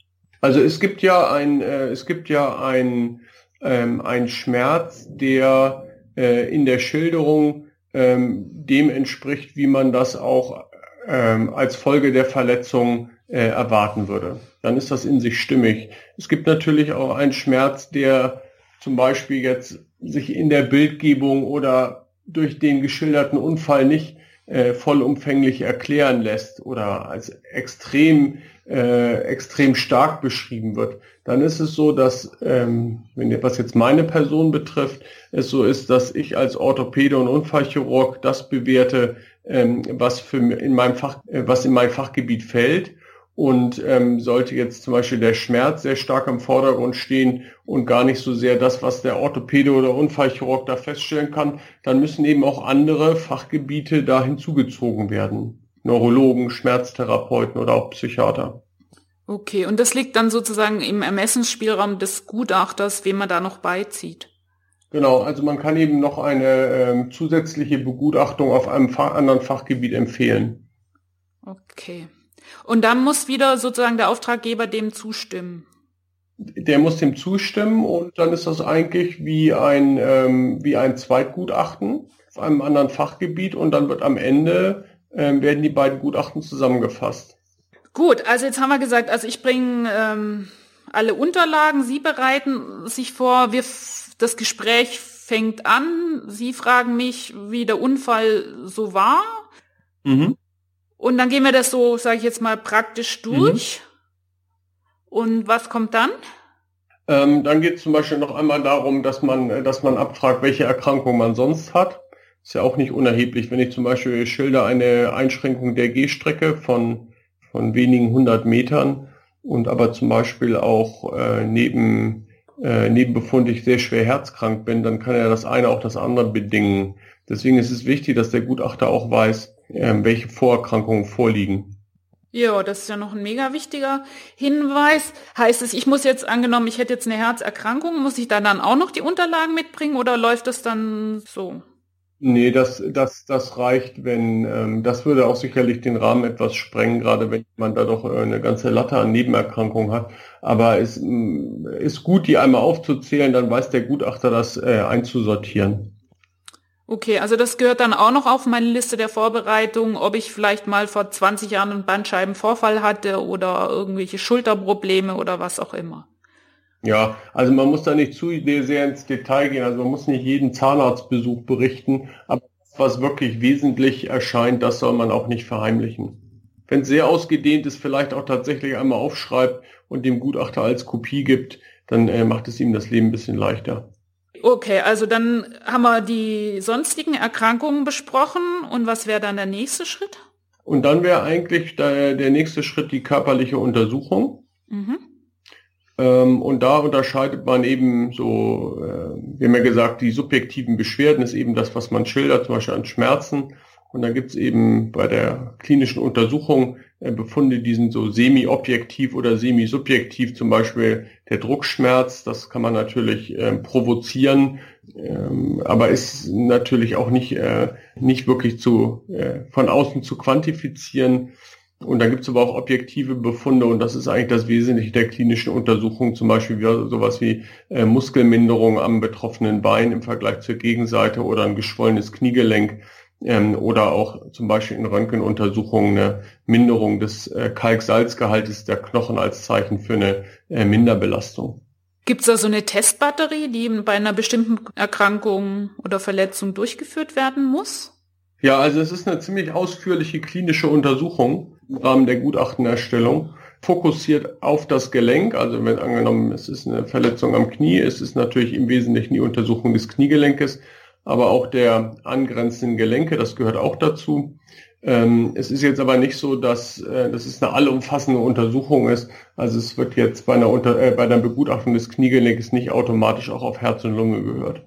Also es gibt ja ein, äh, es gibt ja ein, ähm, ein Schmerz, der äh, in der Schilderung ähm, dem entspricht, wie man das auch ähm, als Folge der Verletzung äh, erwarten würde. Dann ist das in sich stimmig. Es gibt natürlich auch einen Schmerz, der zum Beispiel jetzt sich in der Bildgebung oder durch den geschilderten Unfall nicht äh, vollumfänglich erklären lässt oder als extrem äh, extrem stark beschrieben wird, dann ist es so, dass, ähm, wenn was jetzt meine Person betrifft, es so ist, dass ich als Orthopäde und Unfallchirurg das bewerte, ähm, was für in meinem Fach, äh, was in mein Fachgebiet fällt. Und ähm, sollte jetzt zum Beispiel der Schmerz sehr stark im Vordergrund stehen und gar nicht so sehr das, was der Orthopäde oder Unfallchirurg da feststellen kann, dann müssen eben auch andere Fachgebiete da hinzugezogen werden. Neurologen, Schmerztherapeuten oder auch Psychiater. Okay, und das liegt dann sozusagen im Ermessensspielraum des Gutachters, wem man da noch beizieht. Genau, also man kann eben noch eine ähm, zusätzliche Begutachtung auf einem Fach, anderen Fachgebiet empfehlen. Okay. Und dann muss wieder sozusagen der Auftraggeber dem zustimmen. Der muss dem zustimmen und dann ist das eigentlich wie ein, ähm, wie ein Zweitgutachten auf einem anderen Fachgebiet und dann wird am Ende ähm, werden die beiden Gutachten zusammengefasst. Gut, also jetzt haben wir gesagt, also ich bringe ähm, alle Unterlagen, Sie bereiten sich vor, wir das Gespräch fängt an, Sie fragen mich, wie der Unfall so war. Mhm. Und dann gehen wir das so, sage ich jetzt mal, praktisch durch. Mhm. Und was kommt dann? Ähm, dann geht es zum Beispiel noch einmal darum, dass man, dass man abfragt, welche Erkrankung man sonst hat. Ist ja auch nicht unerheblich, wenn ich zum Beispiel schilder eine Einschränkung der Gehstrecke von, von wenigen hundert Metern und aber zum Beispiel auch äh, neben, äh, nebenbefundig sehr schwer herzkrank bin, dann kann er das eine auch das andere bedingen. Deswegen ist es wichtig, dass der Gutachter auch weiß, äh, welche Vorerkrankungen vorliegen. Ja, das ist ja noch ein mega wichtiger Hinweis. Heißt es, ich muss jetzt angenommen, ich hätte jetzt eine Herzerkrankung, muss ich da dann auch noch die Unterlagen mitbringen oder läuft das dann so? Nee, das, das, das reicht, wenn, ähm, das würde auch sicherlich den Rahmen etwas sprengen, gerade wenn man da doch äh, eine ganze Latte an Nebenerkrankungen hat. Aber es mm, ist gut, die einmal aufzuzählen, dann weiß der Gutachter das äh, einzusortieren. Okay, also das gehört dann auch noch auf meine Liste der Vorbereitung, ob ich vielleicht mal vor 20 Jahren einen Bandscheibenvorfall hatte oder irgendwelche Schulterprobleme oder was auch immer. Ja, also man muss da nicht zu sehr ins Detail gehen, also man muss nicht jeden Zahnarztbesuch berichten, aber was wirklich wesentlich erscheint, das soll man auch nicht verheimlichen. Wenn es sehr ausgedehnt ist, vielleicht auch tatsächlich einmal aufschreibt und dem Gutachter als Kopie gibt, dann äh, macht es ihm das Leben ein bisschen leichter. Okay, also dann haben wir die sonstigen Erkrankungen besprochen und was wäre dann der nächste Schritt? Und dann wäre eigentlich der, der, nächste Schritt die körperliche Untersuchung. Mhm. Ähm, und da unterscheidet man eben so, äh, wir haben ja gesagt, die subjektiven Beschwerden ist eben das, was man schildert, zum Beispiel an Schmerzen. Und dann gibt es eben bei der klinischen Untersuchung Befunde, die sind so semi-objektiv oder semi-subjektiv, zum Beispiel der Druckschmerz, das kann man natürlich äh, provozieren, ähm, aber ist natürlich auch nicht, äh, nicht wirklich zu, äh, von außen zu quantifizieren. Und dann gibt es aber auch objektive Befunde und das ist eigentlich das Wesentliche der klinischen Untersuchung, zum Beispiel sowas wie äh, Muskelminderung am betroffenen Bein im Vergleich zur Gegenseite oder ein geschwollenes Kniegelenk ähm, oder auch zum Beispiel in Röntgenuntersuchungen eine Minderung des äh, Kalksalzgehaltes der Knochen als Zeichen für eine äh, Minderbelastung. Gibt es da so eine Testbatterie, die bei einer bestimmten Erkrankung oder Verletzung durchgeführt werden muss? Ja, also es ist eine ziemlich ausführliche klinische Untersuchung im Rahmen der Gutachtenerstellung, fokussiert auf das Gelenk. Also wenn angenommen, es ist eine Verletzung am Knie, es ist natürlich im Wesentlichen die Untersuchung des Kniegelenkes, aber auch der angrenzenden Gelenke, das gehört auch dazu. Ähm, es ist jetzt aber nicht so, dass, äh, dass es eine allumfassende Untersuchung ist. Also es wird jetzt bei einer, Unter äh, bei einer Begutachtung des Kniegelenkes nicht automatisch auch auf Herz und Lunge gehört.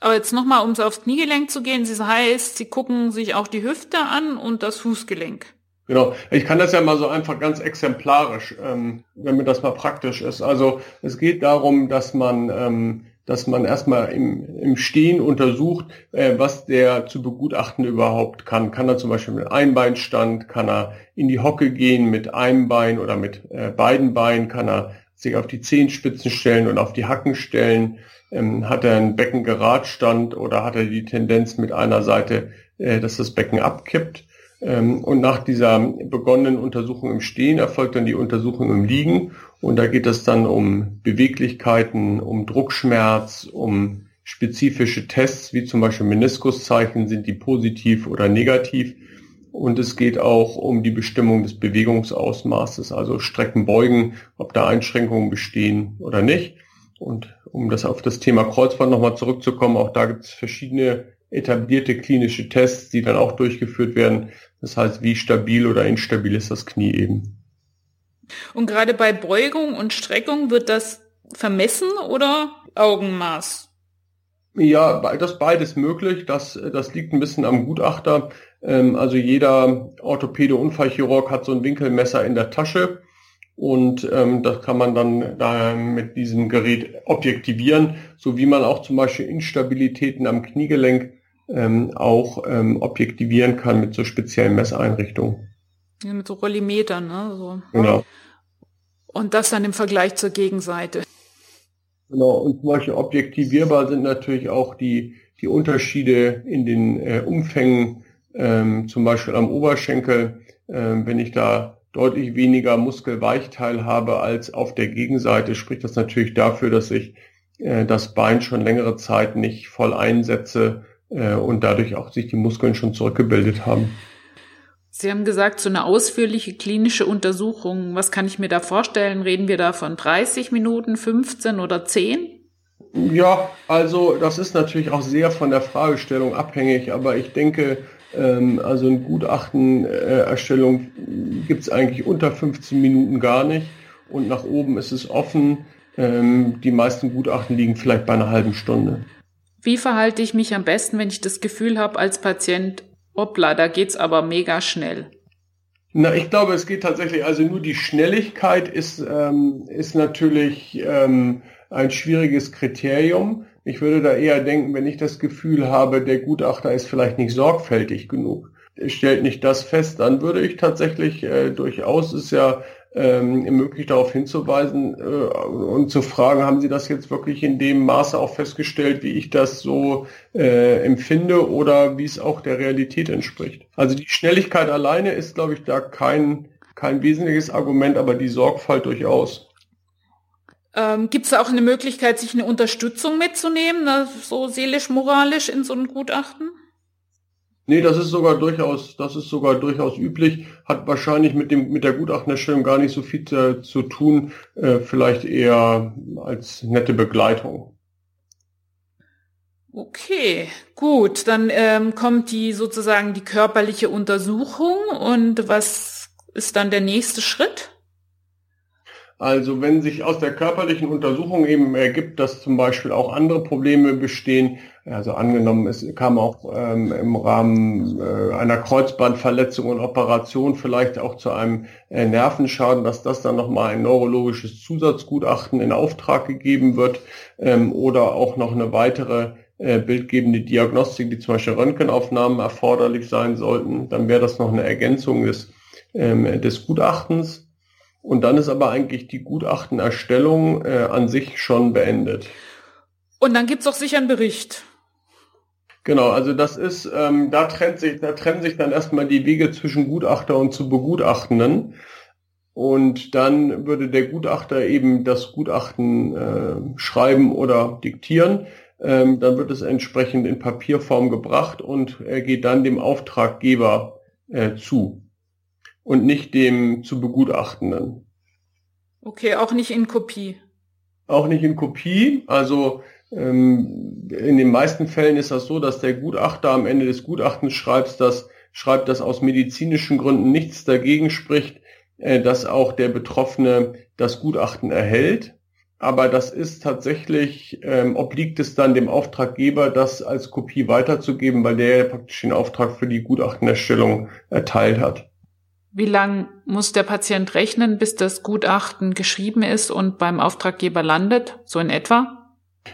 Aber jetzt nochmal, um es aufs Kniegelenk zu gehen, das heißt, Sie gucken sich auch die Hüfte an und das Fußgelenk. Genau, ich kann das ja mal so einfach ganz exemplarisch, ähm, wenn mir das mal praktisch ist. Also es geht darum, dass man ähm, dass man erstmal im, im Stehen untersucht, äh, was der zu begutachten überhaupt kann. Kann er zum Beispiel mit Einbeinstand, kann er in die Hocke gehen mit einem Bein oder mit äh, beiden Beinen, kann er sich auf die Zehenspitzen stellen und auf die Hacken stellen. Ähm, hat er einen Beckengeradstand oder hat er die Tendenz mit einer Seite, äh, dass das Becken abkippt? Ähm, und nach dieser begonnenen Untersuchung im Stehen erfolgt dann die Untersuchung im Liegen und da geht es dann um Beweglichkeiten, um Druckschmerz, um spezifische Tests, wie zum Beispiel Meniskuszeichen, sind die positiv oder negativ. Und es geht auch um die Bestimmung des Bewegungsausmaßes, also Streckenbeugen, ob da Einschränkungen bestehen oder nicht. Und um das auf das Thema Kreuzband nochmal zurückzukommen, auch da gibt es verschiedene etablierte klinische Tests, die dann auch durchgeführt werden. Das heißt, wie stabil oder instabil ist das Knie eben. Und gerade bei Beugung und Streckung wird das vermessen oder Augenmaß? Ja, das ist beides möglich. Das, das liegt ein bisschen am Gutachter. Ähm, also jeder Orthopäde-Unfallchirurg hat so ein Winkelmesser in der Tasche und ähm, das kann man dann da mit diesem Gerät objektivieren, so wie man auch zum Beispiel Instabilitäten am Kniegelenk ähm, auch ähm, objektivieren kann mit so speziellen Messeinrichtungen. Ja, mit so Rollimetern, ne? So. Genau. Und das dann im Vergleich zur Gegenseite. Genau, und zum Beispiel objektivierbar sind natürlich auch die, die Unterschiede in den äh, Umfängen ähm, zum Beispiel am Oberschenkel, ähm, wenn ich da deutlich weniger Muskelweichteil habe als auf der Gegenseite, spricht das natürlich dafür, dass ich äh, das Bein schon längere Zeit nicht voll einsetze äh, und dadurch auch sich die Muskeln schon zurückgebildet haben. Sie haben gesagt, so eine ausführliche klinische Untersuchung, was kann ich mir da vorstellen? Reden wir da von 30 Minuten, 15 oder 10? Ja, also das ist natürlich auch sehr von der Fragestellung abhängig, aber ich denke, ähm, also eine Gutachtenerstellung äh, gibt es eigentlich unter 15 Minuten gar nicht und nach oben ist es offen. Ähm, die meisten Gutachten liegen vielleicht bei einer halben Stunde. Wie verhalte ich mich am besten, wenn ich das Gefühl habe als Patient, hoppla, da geht's aber mega schnell? Na, ich glaube, es geht tatsächlich, also nur die Schnelligkeit ist, ähm, ist natürlich ähm, ein schwieriges Kriterium. Ich würde da eher denken, wenn ich das Gefühl habe, der Gutachter ist vielleicht nicht sorgfältig genug, stellt nicht das fest, dann würde ich tatsächlich äh, durchaus, ist ja ähm, möglich darauf hinzuweisen äh, und zu fragen, haben Sie das jetzt wirklich in dem Maße auch festgestellt, wie ich das so äh, empfinde oder wie es auch der Realität entspricht. Also die Schnelligkeit alleine ist, glaube ich, da kein, kein wesentliches Argument, aber die Sorgfalt durchaus. Ähm, Gibt es auch eine Möglichkeit, sich eine Unterstützung mitzunehmen, ne, so seelisch-moralisch in so einem Gutachten? Nee, das ist sogar durchaus, das ist sogar durchaus üblich, hat wahrscheinlich mit dem, mit der Gutachtenerstellung gar nicht so viel zu, zu tun, äh, vielleicht eher als nette Begleitung. Okay, gut, dann ähm, kommt die sozusagen die körperliche Untersuchung und was ist dann der nächste Schritt? Also wenn sich aus der körperlichen Untersuchung eben ergibt, dass zum Beispiel auch andere Probleme bestehen, also angenommen, es kam auch ähm, im Rahmen äh, einer Kreuzbandverletzung und Operation vielleicht auch zu einem äh, Nervenschaden, dass das dann nochmal ein neurologisches Zusatzgutachten in Auftrag gegeben wird ähm, oder auch noch eine weitere äh, bildgebende Diagnostik, die zum Beispiel Röntgenaufnahmen erforderlich sein sollten, dann wäre das noch eine Ergänzung des, ähm, des Gutachtens. Und dann ist aber eigentlich die Gutachtenerstellung äh, an sich schon beendet. Und dann gibt's auch sicher einen Bericht. Genau, also das ist, ähm, da trennt sich, da trennen sich dann erstmal die Wege zwischen Gutachter und zu Begutachtenden. Und dann würde der Gutachter eben das Gutachten äh, schreiben oder diktieren. Ähm, dann wird es entsprechend in Papierform gebracht und er geht dann dem Auftraggeber äh, zu und nicht dem zu begutachtenden. Okay, auch nicht in Kopie. Auch nicht in Kopie. Also ähm, in den meisten Fällen ist das so, dass der Gutachter am Ende des Gutachtens schreibt, dass, schreibt, dass aus medizinischen Gründen nichts dagegen spricht, äh, dass auch der Betroffene das Gutachten erhält. Aber das ist tatsächlich, ähm, obliegt es dann dem Auftraggeber, das als Kopie weiterzugeben, weil der praktisch den Auftrag für die Gutachtenerstellung erteilt hat. Wie lang muss der Patient rechnen, bis das Gutachten geschrieben ist und beim Auftraggeber landet, so in etwa?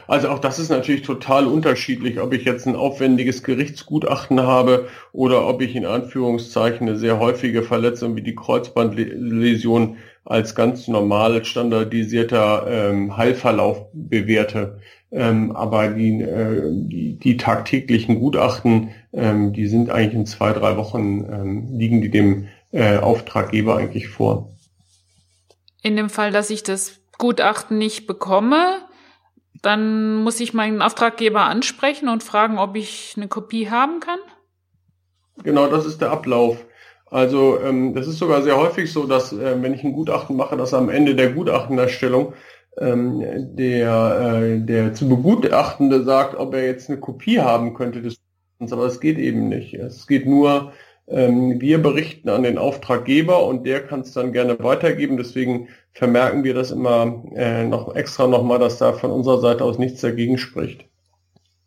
Also auch das ist natürlich total unterschiedlich, ob ich jetzt ein aufwendiges Gerichtsgutachten habe oder ob ich in Anführungszeichen eine sehr häufige Verletzung wie die Kreuzbandläsion als ganz normal standardisierter ähm, Heilverlauf bewerte. Ähm, aber die, äh, die, die tagtäglichen Gutachten, ähm, die sind eigentlich in zwei, drei Wochen, ähm, liegen die dem äh, Auftraggeber eigentlich vor. In dem Fall, dass ich das Gutachten nicht bekomme, dann muss ich meinen Auftraggeber ansprechen und fragen, ob ich eine Kopie haben kann? Genau, das ist der Ablauf. Also ähm, das ist sogar sehr häufig so, dass äh, wenn ich ein Gutachten mache, dass am Ende der Gutachtenerstellung ähm, der, äh, der zu Begutachtende sagt, ob er jetzt eine Kopie haben könnte des Gutachtens, aber es geht eben nicht. Es geht nur wir berichten an den Auftraggeber und der kann es dann gerne weitergeben. Deswegen vermerken wir das immer äh, noch extra nochmal, dass da von unserer Seite aus nichts dagegen spricht.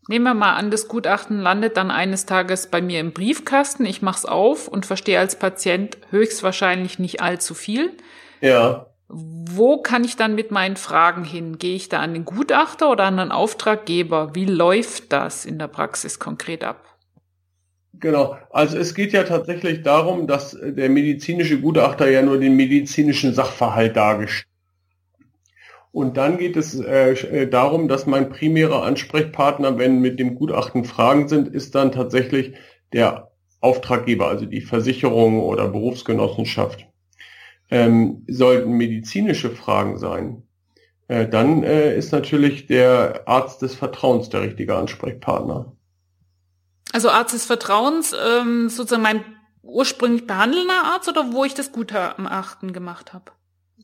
Nehmen wir mal an, das Gutachten landet dann eines Tages bei mir im Briefkasten. Ich mache es auf und verstehe als Patient höchstwahrscheinlich nicht allzu viel. Ja. Wo kann ich dann mit meinen Fragen hin? Gehe ich da an den Gutachter oder an den Auftraggeber? Wie läuft das in der Praxis konkret ab? Genau, also es geht ja tatsächlich darum, dass der medizinische Gutachter ja nur den medizinischen Sachverhalt dargestellt. Und dann geht es äh, darum, dass mein primärer Ansprechpartner, wenn mit dem Gutachten Fragen sind, ist dann tatsächlich der Auftraggeber, also die Versicherung oder Berufsgenossenschaft, ähm, sollten medizinische Fragen sein, äh, dann äh, ist natürlich der Arzt des Vertrauens der richtige Ansprechpartner. Also Arzt des Vertrauens, ähm, sozusagen mein ursprünglich behandelnder Arzt oder wo ich das Gutachten gemacht habe?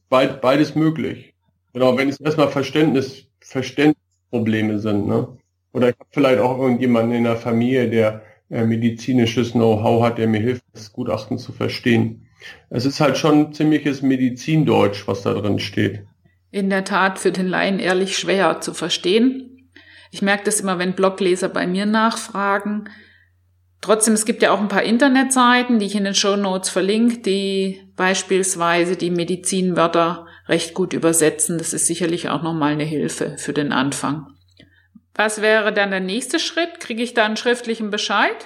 Beid, beides möglich. Genau, wenn es erstmal Verständnis, Verständnisprobleme sind, ne? Oder ich habe vielleicht auch irgendjemanden in der Familie, der äh, medizinisches Know-how hat, der mir hilft, das Gutachten zu verstehen. Es ist halt schon ziemliches Medizindeutsch, was da drin steht. In der Tat für den Laien ehrlich schwer zu verstehen. Ich merke das immer, wenn Blogleser bei mir nachfragen. Trotzdem, es gibt ja auch ein paar Internetseiten, die ich in den Show Notes verlinke, die beispielsweise die Medizinwörter recht gut übersetzen. Das ist sicherlich auch nochmal eine Hilfe für den Anfang. Was wäre dann der nächste Schritt? Kriege ich da einen schriftlichen Bescheid?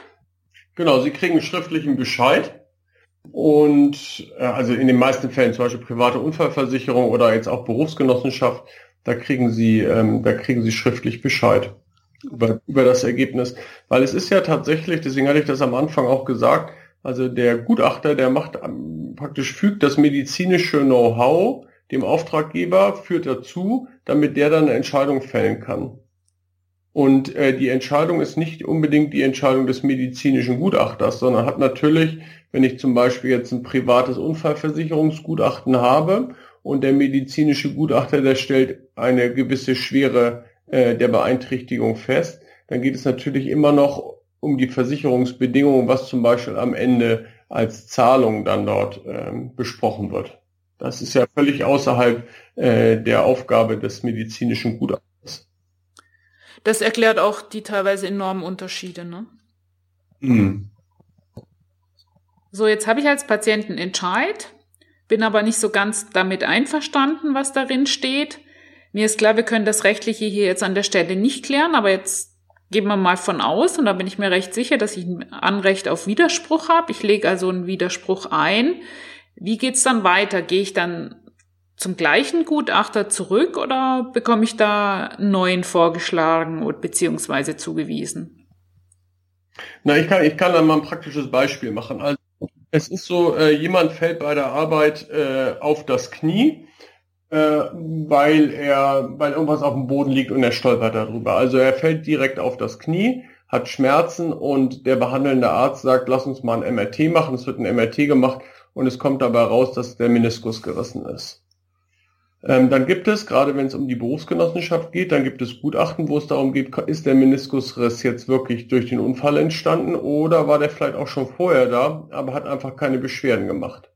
Genau, Sie kriegen einen schriftlichen Bescheid. Und äh, also in den meisten Fällen, zum Beispiel private Unfallversicherung oder jetzt auch Berufsgenossenschaft, da kriegen Sie, ähm, da kriegen Sie schriftlich Bescheid über, über das Ergebnis. Weil es ist ja tatsächlich, deswegen hatte ich das am Anfang auch gesagt, also der Gutachter, der macht ähm, praktisch fügt das medizinische Know-how dem Auftraggeber, führt dazu, damit der dann eine Entscheidung fällen kann. Und äh, die Entscheidung ist nicht unbedingt die Entscheidung des medizinischen Gutachters, sondern hat natürlich, wenn ich zum Beispiel jetzt ein privates Unfallversicherungsgutachten habe und der medizinische Gutachter, der stellt eine gewisse Schwere äh, der Beeinträchtigung fest, dann geht es natürlich immer noch um die Versicherungsbedingungen, was zum Beispiel am Ende als Zahlung dann dort ähm, besprochen wird. Das ist ja völlig außerhalb äh, der Aufgabe des medizinischen Gutachters. Das erklärt auch die teilweise enormen Unterschiede, ne? Mhm. So, jetzt habe ich als Patienten Entscheid, bin aber nicht so ganz damit einverstanden, was darin steht. Mir ist klar, wir können das Rechtliche hier jetzt an der Stelle nicht klären, aber jetzt gehen wir mal von aus, und da bin ich mir recht sicher, dass ich ein Anrecht auf Widerspruch habe. Ich lege also einen Widerspruch ein. Wie geht's dann weiter? Gehe ich dann zum gleichen Gutachter zurück oder bekomme ich da einen neuen vorgeschlagen und beziehungsweise zugewiesen? Na, ich kann, ich kann da mal ein praktisches Beispiel machen. Also es ist so, äh, jemand fällt bei der Arbeit äh, auf das Knie, äh, weil er, weil irgendwas auf dem Boden liegt und er stolpert darüber. Also er fällt direkt auf das Knie, hat Schmerzen und der behandelnde Arzt sagt, lass uns mal ein MRT machen. Es wird ein MRT gemacht und es kommt dabei raus, dass der Meniskus gerissen ist. Ähm, dann gibt es, gerade wenn es um die Berufsgenossenschaft geht, dann gibt es Gutachten, wo es darum geht, ist der Meniskusriss jetzt wirklich durch den Unfall entstanden oder war der vielleicht auch schon vorher da, aber hat einfach keine Beschwerden gemacht.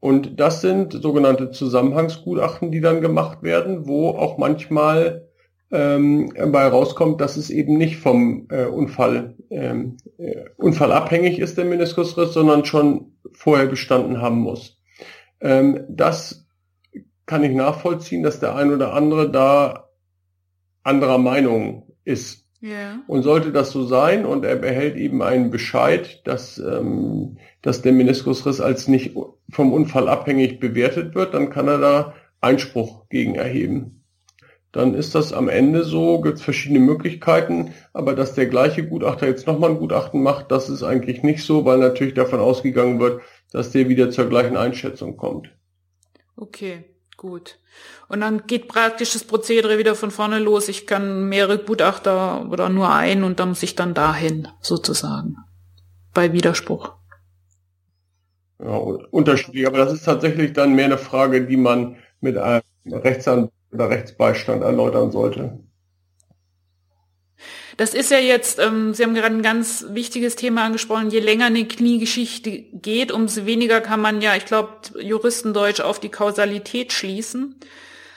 Und das sind sogenannte Zusammenhangsgutachten, die dann gemacht werden, wo auch manchmal ähm, bei rauskommt, dass es eben nicht vom äh, Unfall, ähm, äh, Unfall abhängig ist, der Meniskusriss, sondern schon vorher bestanden haben muss. Ähm, das kann ich nachvollziehen, dass der ein oder andere da anderer Meinung ist. Yeah. Und sollte das so sein und er behält eben einen Bescheid, dass, ähm, dass der Meniskusriss als nicht vom Unfall abhängig bewertet wird, dann kann er da Einspruch gegen erheben. Dann ist das am Ende so, gibt es verschiedene Möglichkeiten, aber dass der gleiche Gutachter jetzt nochmal ein Gutachten macht, das ist eigentlich nicht so, weil natürlich davon ausgegangen wird, dass der wieder zur gleichen Einschätzung kommt. Okay. Gut. Und dann geht praktisch das Prozedere wieder von vorne los. Ich kann mehrere Gutachter oder nur einen und dann muss ich dann dahin, sozusagen. Bei Widerspruch. Ja, unterschiedlich. Aber das ist tatsächlich dann mehr eine Frage, die man mit einem Rechtsanwalt oder Rechtsbeistand erläutern sollte. Das ist ja jetzt, ähm, Sie haben gerade ein ganz wichtiges Thema angesprochen, je länger eine Kniegeschichte geht, umso weniger kann man ja, ich glaube, Juristendeutsch auf die Kausalität schließen.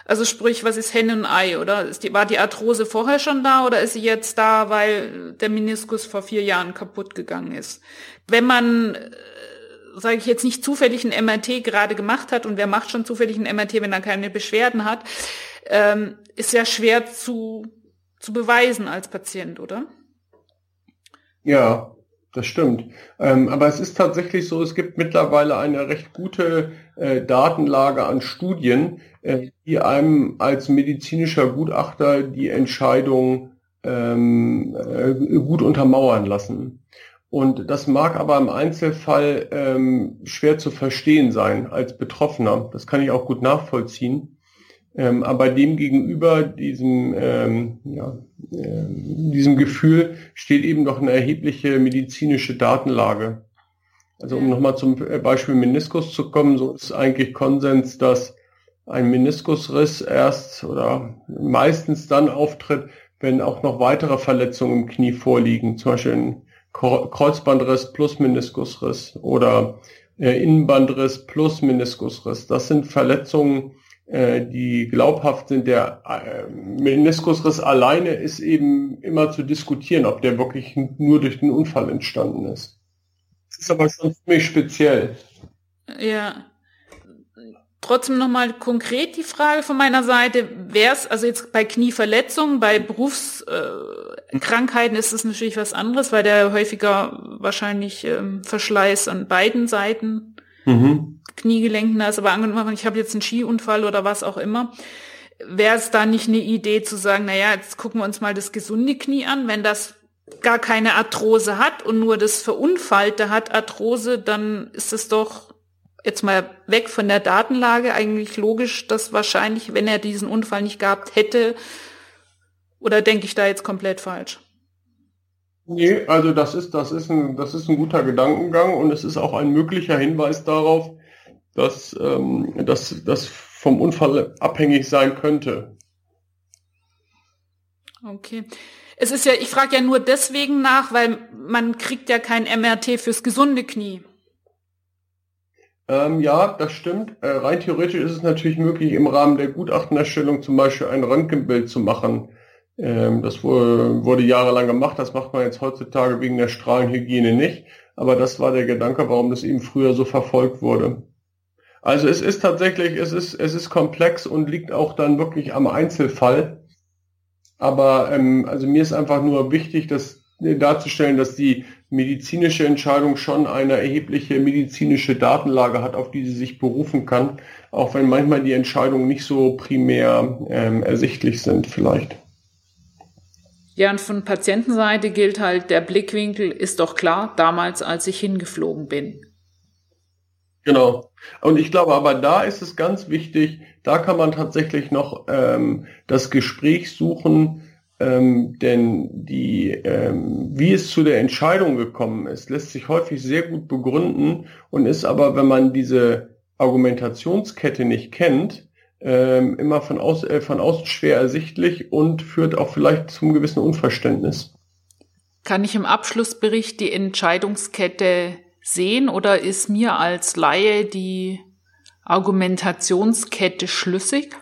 Also sprich, was ist Henne und Ei, oder? Die, war die Arthrose vorher schon da oder ist sie jetzt da, weil der Meniskus vor vier Jahren kaputt gegangen ist? Wenn man, äh, sage ich jetzt nicht zufällig ein MRT gerade gemacht hat und wer macht schon zufällig ein MRT, wenn er keine Beschwerden hat, ähm, ist ja schwer zu zu beweisen als Patient, oder? Ja, das stimmt. Ähm, aber es ist tatsächlich so, es gibt mittlerweile eine recht gute äh, Datenlage an Studien, äh, die einem als medizinischer Gutachter die Entscheidung ähm, äh, gut untermauern lassen. Und das mag aber im Einzelfall ähm, schwer zu verstehen sein als Betroffener. Das kann ich auch gut nachvollziehen. Ähm, aber dem gegenüber diesem, ähm, ja, äh, diesem Gefühl steht eben doch eine erhebliche medizinische Datenlage. Also um nochmal zum Beispiel Meniskus zu kommen, so ist eigentlich Konsens, dass ein Meniskusriss erst oder meistens dann auftritt, wenn auch noch weitere Verletzungen im Knie vorliegen, zum Beispiel ein Kreuzbandriss plus Meniskusriss oder äh, Innenbandriss plus Meniskusriss. Das sind Verletzungen, die glaubhaft sind. Der äh, Meniskusriss alleine ist eben immer zu diskutieren, ob der wirklich nur durch den Unfall entstanden ist. Das ist aber schon ziemlich speziell. Ja. Trotzdem nochmal konkret die Frage von meiner Seite, wäre es, also jetzt bei Knieverletzungen, bei Berufskrankheiten äh, ist es natürlich was anderes, weil der häufiger wahrscheinlich ähm, Verschleiß an beiden Seiten mhm. Kniegelenken ist, aber angenommen, ich habe jetzt einen Skiunfall oder was auch immer, wäre es da nicht eine Idee zu sagen, naja, jetzt gucken wir uns mal das gesunde Knie an, wenn das gar keine Arthrose hat und nur das Verunfallte hat Arthrose, dann ist es doch jetzt mal weg von der Datenlage eigentlich logisch, dass wahrscheinlich, wenn er diesen Unfall nicht gehabt hätte, oder denke ich da jetzt komplett falsch? Nee, also das ist, das ist ein, das ist ein guter Gedankengang und es ist auch ein möglicher Hinweis darauf, dass, ähm, dass das vom Unfall abhängig sein könnte. Okay. Es ist ja, ich frage ja nur deswegen nach, weil man kriegt ja kein MRT fürs gesunde Knie. Ähm, ja, das stimmt. Äh, rein theoretisch ist es natürlich möglich, im Rahmen der Gutachtenerstellung zum Beispiel ein Röntgenbild zu machen. Ähm, das wurde, wurde jahrelang gemacht. Das macht man jetzt heutzutage wegen der Strahlenhygiene nicht. Aber das war der Gedanke, warum das eben früher so verfolgt wurde. Also es ist tatsächlich, es ist, es ist komplex und liegt auch dann wirklich am Einzelfall. Aber ähm, also mir ist einfach nur wichtig, das darzustellen, dass die medizinische Entscheidung schon eine erhebliche medizinische Datenlage hat, auf die sie sich berufen kann, auch wenn manchmal die Entscheidungen nicht so primär ähm, ersichtlich sind vielleicht. Ja, und von Patientenseite gilt halt, der Blickwinkel ist doch klar, damals, als ich hingeflogen bin. Genau. Und ich glaube, aber da ist es ganz wichtig, da kann man tatsächlich noch ähm, das Gespräch suchen, ähm, denn die, ähm, wie es zu der Entscheidung gekommen ist, lässt sich häufig sehr gut begründen und ist aber, wenn man diese Argumentationskette nicht kennt, ähm, immer von, aus, äh, von außen schwer ersichtlich und führt auch vielleicht zum gewissen Unverständnis. Kann ich im Abschlussbericht die Entscheidungskette sehen oder ist mir als Laie die Argumentationskette schlüssig?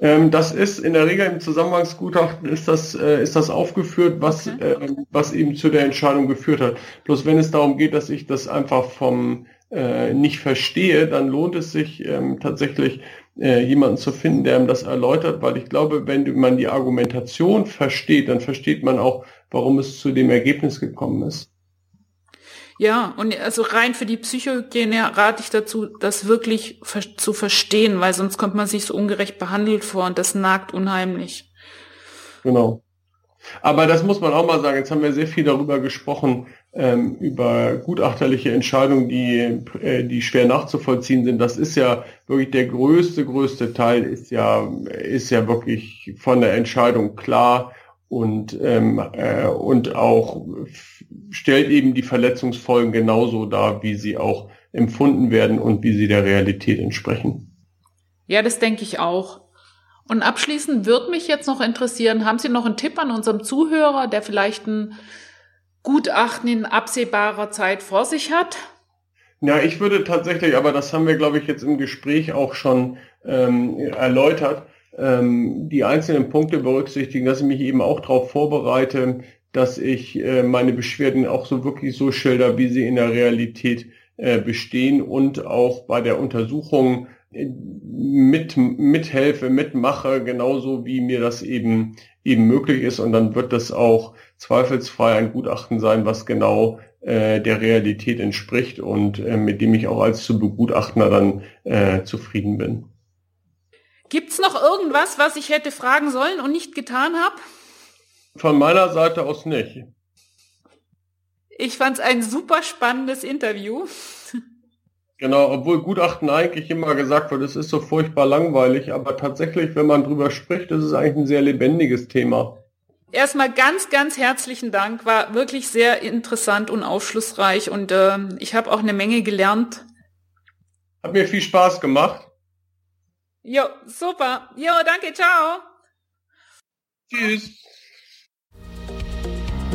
Ähm, das ist in der Regel im Zusammenhangsgutachten ist das, äh, ist das aufgeführt, was, okay. äh, was eben zu der Entscheidung geführt hat. Bloß wenn es darum geht, dass ich das einfach vom äh, nicht verstehe, dann lohnt es sich ähm, tatsächlich äh, jemanden zu finden, der ihm das erläutert, weil ich glaube, wenn man die Argumentation versteht, dann versteht man auch, warum es zu dem Ergebnis gekommen ist. Ja, und also rein für die Psychohygiene rate ich dazu, das wirklich zu verstehen, weil sonst kommt man sich so ungerecht behandelt vor und das nagt unheimlich. Genau. Aber das muss man auch mal sagen. Jetzt haben wir sehr viel darüber gesprochen, ähm, über gutachterliche Entscheidungen, die, äh, die schwer nachzuvollziehen sind. Das ist ja wirklich der größte, größte Teil ist ja, ist ja wirklich von der Entscheidung klar und, ähm, äh, und auch stellt eben die Verletzungsfolgen genauso dar, wie sie auch empfunden werden und wie sie der Realität entsprechen. Ja, das denke ich auch. Und abschließend würde mich jetzt noch interessieren, haben Sie noch einen Tipp an unserem Zuhörer, der vielleicht ein Gutachten in absehbarer Zeit vor sich hat? Ja, ich würde tatsächlich, aber das haben wir, glaube ich, jetzt im Gespräch auch schon ähm, erläutert, ähm, die einzelnen Punkte berücksichtigen, dass ich mich eben auch darauf vorbereite, dass ich äh, meine Beschwerden auch so wirklich so schilder, wie sie in der Realität äh, bestehen und auch bei der Untersuchung äh, mit, mithelfe, mitmache, genauso wie mir das eben, eben möglich ist. Und dann wird das auch zweifelsfrei ein Gutachten sein, was genau äh, der Realität entspricht und äh, mit dem ich auch als zu Begutachtender dann äh, zufrieden bin. Gibt's noch irgendwas, was ich hätte fragen sollen und nicht getan habe? Von meiner Seite aus nicht. Ich fand es ein super spannendes Interview. Genau, obwohl Gutachten eigentlich immer gesagt wird, es ist so furchtbar langweilig, aber tatsächlich, wenn man drüber spricht, ist es eigentlich ein sehr lebendiges Thema. Erstmal ganz, ganz herzlichen Dank, war wirklich sehr interessant und aufschlussreich und äh, ich habe auch eine Menge gelernt. Hat mir viel Spaß gemacht. Jo, super. Jo, danke, ciao. Tschüss.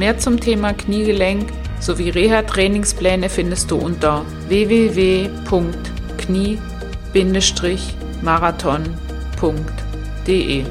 Mehr zum Thema Kniegelenk sowie Reha-Trainingspläne findest du unter www.knie-marathon.de.